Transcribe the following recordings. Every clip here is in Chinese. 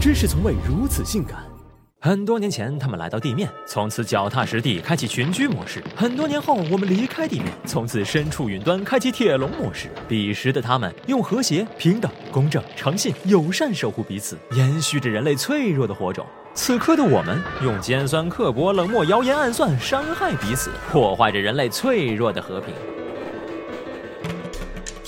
真是从未如此性感。很多年前，他们来到地面，从此脚踏实地，开启群居模式。很多年后，我们离开地面，从此身处云端，开启铁笼模式。彼时的他们，用和谐、平等、公正、诚信、友善守护彼此，延续着人类脆弱的火种。此刻的我们，用尖酸刻薄、冷漠、谣言暗算，伤害彼此，破坏着人类脆弱的和平。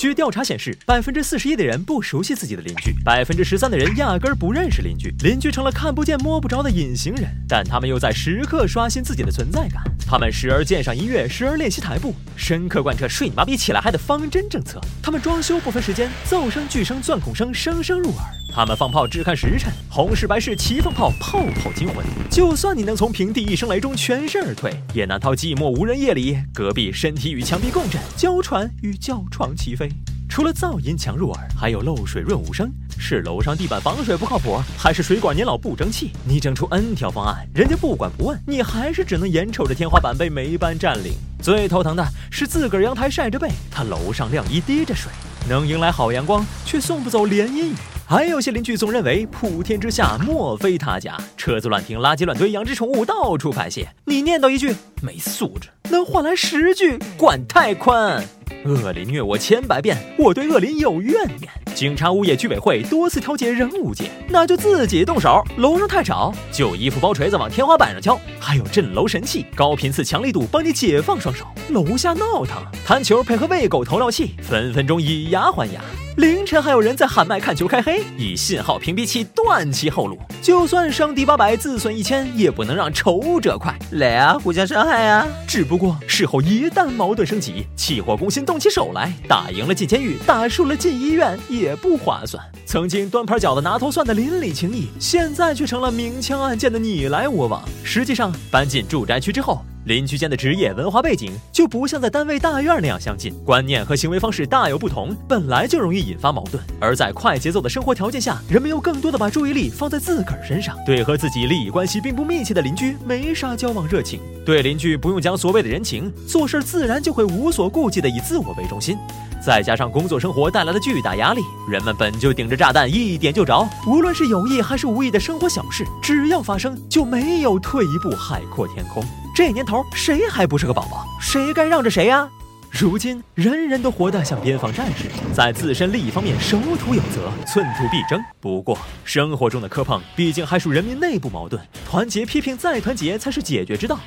据调查显示，百分之四十一的人不熟悉自己的邻居，百分之十三的人压根儿不认识邻居，邻居成了看不见摸不着的隐形人。但他们又在时刻刷新自己的存在感。他们时而鉴赏音乐，时而练习台步，深刻贯彻“睡你妈逼起来嗨”的方针政策。他们装修不分时间，噪声、巨声、钻孔声声声入耳。他们放炮只看时辰，红事白事齐放炮，炮炮惊魂。就算你能从平地一声雷中全身而退，也难逃寂寞无人夜里，隔壁身体与墙壁共振，娇喘与叫床齐飞。除了噪音强入耳，还有漏水润物声。是楼上地板防水不靠谱，还是水管年老不争气？你整出 N 条方案，人家不管不问，你还是只能眼瞅着天花板被霉斑占领。最头疼的是自个儿阳台晒着背，他楼上晾衣滴着水，能迎来好阳光，却送不走连阴雨。还有些邻居总认为普天之下莫非他家，车子乱停，垃圾乱堆，养殖宠物到处排泄。你念叨一句没素质，能换来十句管太宽。恶灵虐我千百遍，我对恶灵有怨念。警察、物业、居委会多次调解仍无解，那就自己动手。楼上太吵，旧衣服包锤子往天花板上敲。还有震楼神器，高频次、强力度，帮你解放双手。楼下闹腾，弹球配合喂狗投尿器，分分钟以牙还牙。凌晨还有人在喊麦看球开黑，以信号屏蔽器断其后路。就算伤敌八百，自损一千，也不能让仇者快。来啊，互相伤害啊！只不过事后一旦矛盾升级，气火攻心，动起手来，打赢了进监狱，打输了进医院，也不划算。曾经端盘饺子拿头蒜的邻里情谊，现在却成了明枪暗箭的你来我往。实际上，搬进住宅区之后。邻居间的职业、文化背景就不像在单位大院那样相近，观念和行为方式大有不同，本来就容易引发矛盾。而在快节奏的生活条件下，人们又更多的把注意力放在自个儿身上，对和自己利益关系并不密切的邻居没啥交往热情，对邻居不用讲所谓的人情，做事自然就会无所顾忌的以自我为中心。再加上工作生活带来的巨大压力，人们本就顶着炸弹，一点就着。无论是有意还是无意的生活小事，只要发生，就没有退一步海阔天空。这年头，谁还不是个宝宝？谁该让着谁呀？如今，人人都活得像边防战士，在自身利益方面守土有责，寸土必争。不过，生活中的磕碰毕竟还属人民内部矛盾，团结批评再团结才是解决之道。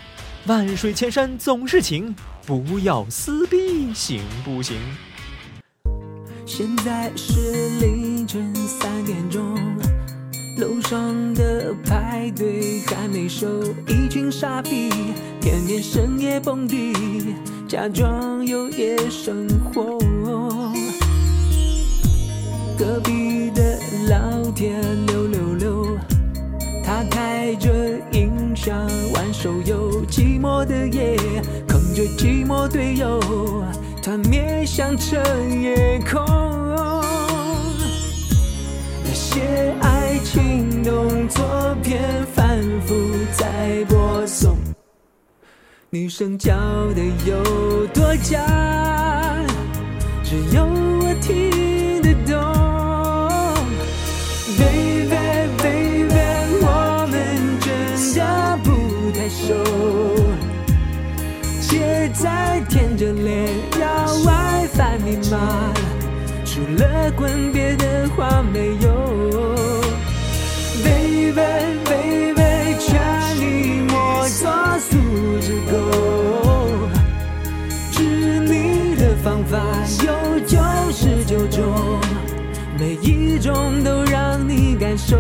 万水千山总是情，不要撕逼，行不行？现在是凌还没收，一群傻逼天天深夜蹦迪，假装有夜生活。隔壁的老铁六六六，他开着音响玩手游，寂寞的夜坑着寂寞队友。团面向着夜空，那些爱情动作片女生叫的有多假，只有我听得懂。Baby baby，我们真的不太熟。写在舔着脸要 WiFi 密码，除了滚别的话没有。Baby Baby，每一种都让你感受。